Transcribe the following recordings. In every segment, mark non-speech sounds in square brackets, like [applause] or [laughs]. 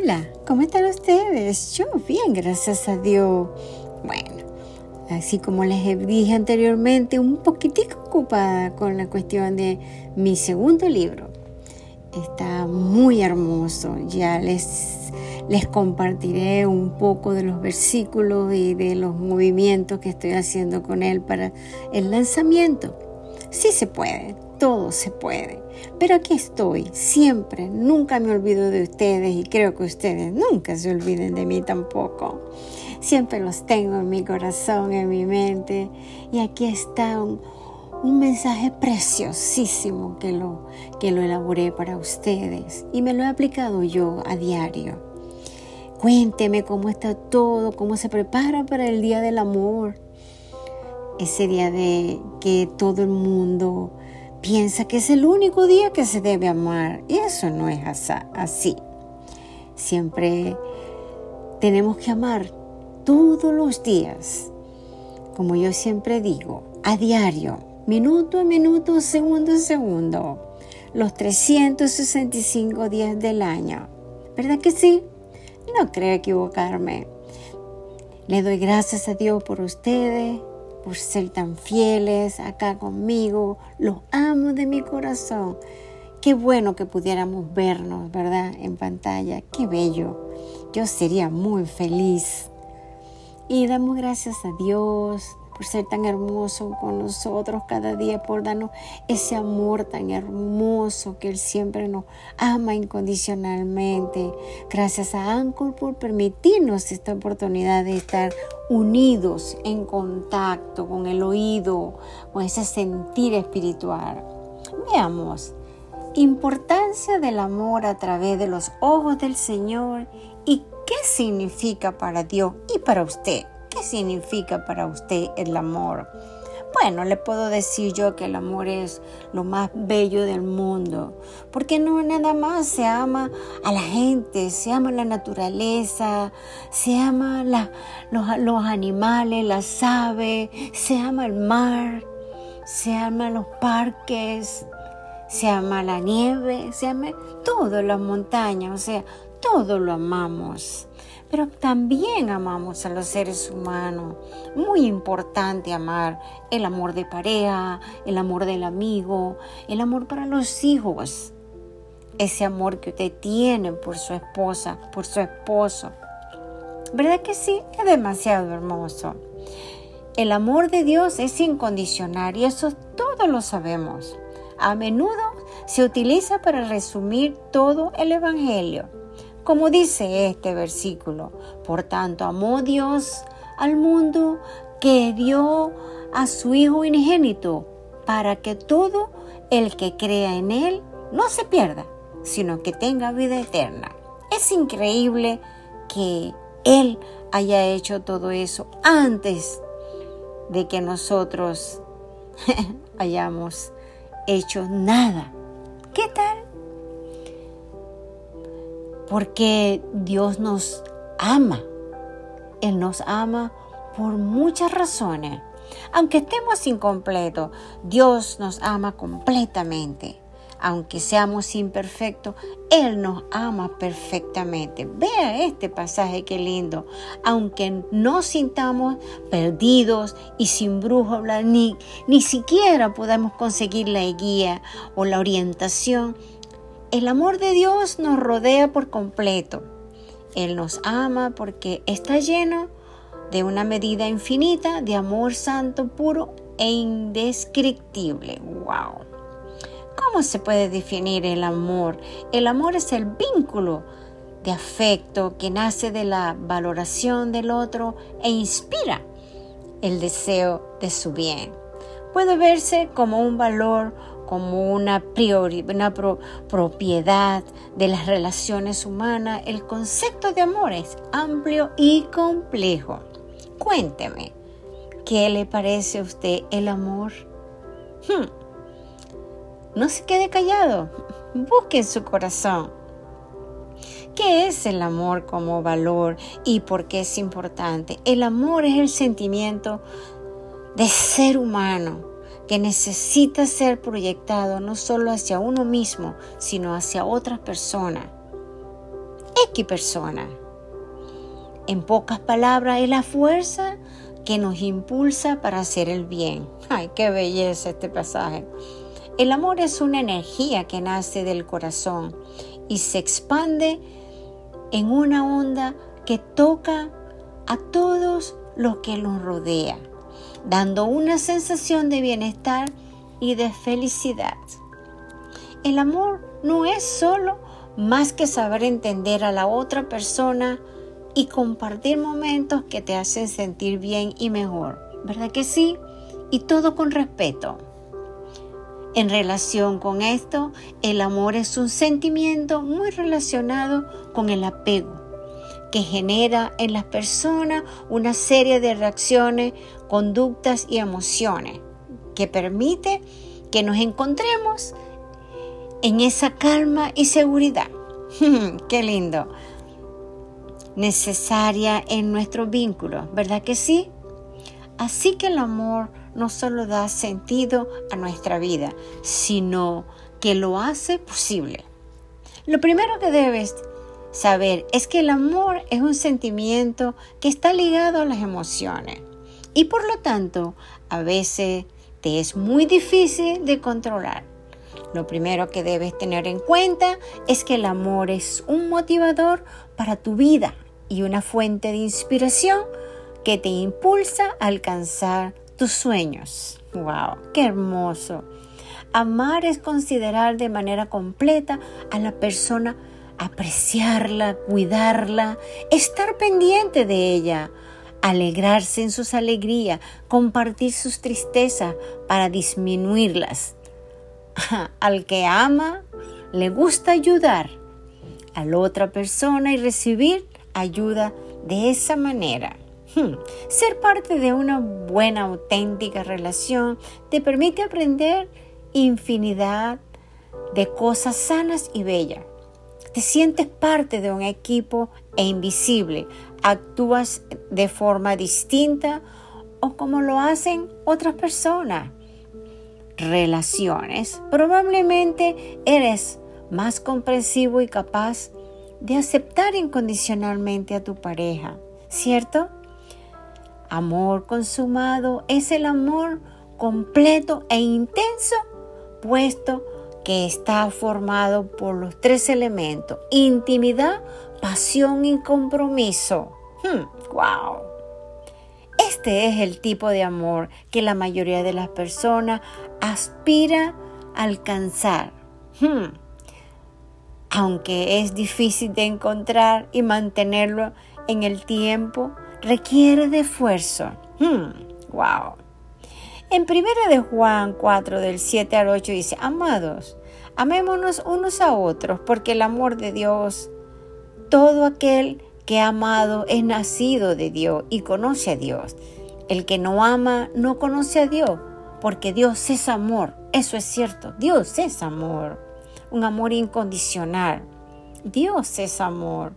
Hola, ¿cómo están ustedes? Yo bien, gracias a Dios. Bueno, así como les dije anteriormente, un poquitico ocupada con la cuestión de mi segundo libro. Está muy hermoso. Ya les, les compartiré un poco de los versículos y de los movimientos que estoy haciendo con él para el lanzamiento. Sí se puede, todo se puede. Pero aquí estoy, siempre, nunca me olvido de ustedes y creo que ustedes nunca se olviden de mí tampoco. Siempre los tengo en mi corazón, en mi mente. Y aquí está un, mensaje preciosísimo que lo, que lo elaboré para ustedes y me lo he aplicado yo a diario. Cuénteme cómo está todo, cómo se prepara para el Día del Amor. Ese día de que todo el mundo piensa que es el único día que se debe amar. Y eso no es así. Siempre tenemos que amar todos los días. Como yo siempre digo, a diario, minuto a minuto, segundo a segundo. Los 365 días del año. ¿Verdad que sí? No creo equivocarme. Le doy gracias a Dios por ustedes, por ser tan fieles acá conmigo. Los amo de mi corazón. Qué bueno que pudiéramos vernos, ¿verdad? En pantalla. Qué bello. Yo sería muy feliz. Y damos gracias a Dios por ser tan hermoso con nosotros cada día, por darnos ese amor tan hermoso que Él siempre nos ama incondicionalmente. Gracias a Anchor por permitirnos esta oportunidad de estar unidos en contacto con el oído, con ese sentir espiritual. Veamos, importancia del amor a través de los ojos del Señor y qué significa para Dios y para usted. ¿Qué significa para usted el amor? Bueno, le puedo decir yo que el amor es lo más bello del mundo, porque no nada más se ama a la gente, se ama la naturaleza, se ama los, animales, las aves, se ama el mar, se ama los parques, se ama la nieve, se ama todo, las montañas, o sea, todo lo amamos pero también amamos a los seres humanos. Muy importante amar el amor de pareja, el amor del amigo, el amor para los hijos. Ese amor que usted tiene por su esposa, por su esposo. ¿Verdad que sí? Es demasiado hermoso. El amor de Dios es incondicional y eso todos lo sabemos. A menudo se utiliza para resumir todo el Evangelio como dice este versículo. Por tanto, amó Dios al mundo que dio a su Hijo unigénito para que todo el que crea en Él no se pierda, sino que tenga vida eterna. Es increíble que Él haya hecho todo eso antes de que nosotros [laughs] hayamos hecho nada. ¿Qué tal? Porque Dios nos ama. Él nos ama por muchas razones. Aunque estemos incompletos, Dios nos ama completamente. Aunque seamos imperfectos, Él nos ama perfectamente. Vea este pasaje, qué lindo. Aunque no sintamos perdidos y sin brújula, ni, ni siquiera podamos conseguir la guía o la orientación, el amor de Dios nos rodea por completo. Él nos ama porque está lleno de una medida infinita de amor santo, puro e indescriptible. ¡Wow! ¿Cómo se puede definir el amor? El amor es el vínculo de afecto que nace de la valoración del otro e inspira el deseo de su bien. Puede verse como un valor como una, una propiedad de las relaciones humanas, el concepto de amor es amplio y complejo. Cuénteme, ¿qué le parece a usted el amor? Hmm. No se quede callado, busque en su corazón. ¿Qué es el amor como valor y por qué es importante? El amor es el sentimiento de ser humano que necesita ser proyectado no solo hacia uno mismo, sino hacia otras personas. X persona. En pocas palabras, es la fuerza que nos impulsa para hacer el bien. Ay, qué belleza este pasaje. El amor es una energía que nace del corazón y se expande en una onda que toca a todos los que nos rodea, dando una sensación de bienestar y de felicidad. El amor no es solo más que saber entender a la otra persona y compartir momentos que te hacen sentir bien y mejor, ¿verdad que sí? Y todo con respeto. En relación con esto, el amor es un sentimiento muy relacionado con el apego, que genera en las personas una serie de reacciones, conductas y emociones, que permite que nos encontremos en esa calma y seguridad. [laughs] ¡Qué lindo! Necesaria en nuestro vínculo, ¿verdad que sí? Así que el amor no solo da sentido a nuestra vida, sino que lo hace posible. Lo primero que debes saber es que el amor es un sentimiento que está ligado a las emociones y por lo tanto a veces te es muy difícil de controlar. Lo primero que debes tener en cuenta es que el amor es un motivador para tu vida y una fuente de inspiración que te impulsa a alcanzar tus sueños. ¡Wow! ¡Qué hermoso! Amar es considerar de manera completa a la persona, apreciarla, cuidarla, estar pendiente de ella, alegrarse en sus alegrías, compartir sus tristezas para disminuirlas. [laughs] Al que ama, le gusta ayudar a la otra persona y recibir ayuda de esa manera. Hmm. Ser parte de una buena, auténtica relación te permite aprender infinidad de cosas sanas y bellas. Te sientes parte de un equipo e invisible. Actúas de forma distinta o como lo hacen otras personas. Relaciones. Probablemente eres más comprensivo y capaz de aceptar incondicionalmente a tu pareja, ¿cierto? Amor consumado es el amor completo e intenso, puesto que está formado por los tres elementos, intimidad, pasión y compromiso. ¡Wow! Hmm, este es el tipo de amor que la mayoría de las personas aspira a alcanzar. Hmm, aunque es difícil de encontrar y mantenerlo en el tiempo, requiere de esfuerzo. Hmm, wow. En 1 de Juan 4 del 7 al 8 dice, amados, amémonos unos a otros, porque el amor de Dios, todo aquel que ha amado es nacido de Dios y conoce a Dios. El que no ama no conoce a Dios, porque Dios es amor. Eso es cierto, Dios es amor, un amor incondicional. Dios es amor.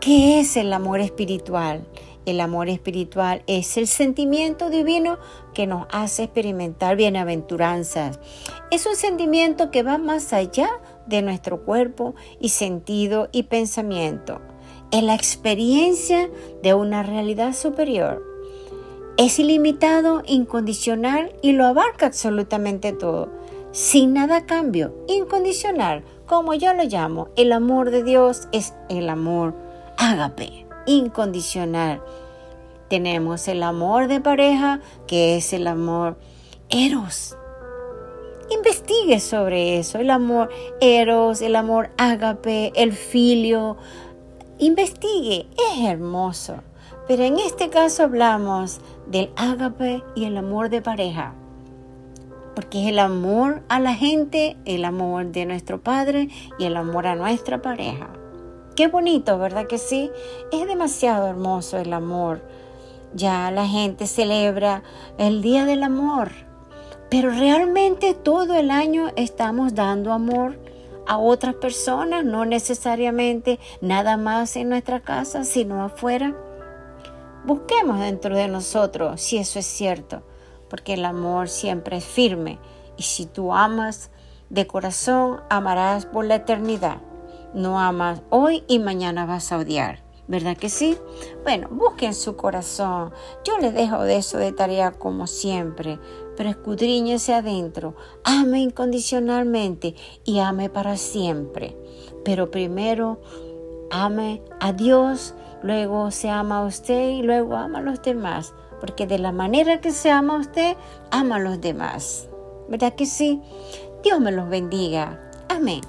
¿Qué es el amor espiritual? El amor espiritual es el sentimiento divino que nos hace experimentar bienaventuranzas. Es un sentimiento que va más allá de nuestro cuerpo y sentido y pensamiento. Es la experiencia de una realidad superior. Es ilimitado, incondicional y lo abarca absolutamente todo, sin nada cambio, incondicional, como yo lo llamo. El amor de Dios es el amor ágape, incondicional. Tenemos el amor de pareja, que es el amor eros. Investigue sobre eso, el amor eros, el amor ágape, el filio. Investigue, es hermoso. Pero en este caso hablamos del ágape y el amor de pareja. Porque es el amor a la gente, el amor de nuestro Padre y el amor a nuestra pareja. Qué bonito, ¿verdad que sí? Es demasiado hermoso el amor. Ya la gente celebra el Día del Amor, pero realmente todo el año estamos dando amor a otras personas, no necesariamente nada más en nuestra casa, sino afuera. Busquemos dentro de nosotros si eso es cierto, porque el amor siempre es firme y si tú amas de corazón, amarás por la eternidad. No amas hoy y mañana vas a odiar. ¿Verdad que sí? Bueno, busquen su corazón. Yo les dejo de eso de tarea como siempre, pero escudriñese adentro. Ame incondicionalmente y ame para siempre. Pero primero ame a Dios, luego se ama a usted y luego ama a los demás. Porque de la manera que se ama a usted, ama a los demás. ¿Verdad que sí? Dios me los bendiga. Amén.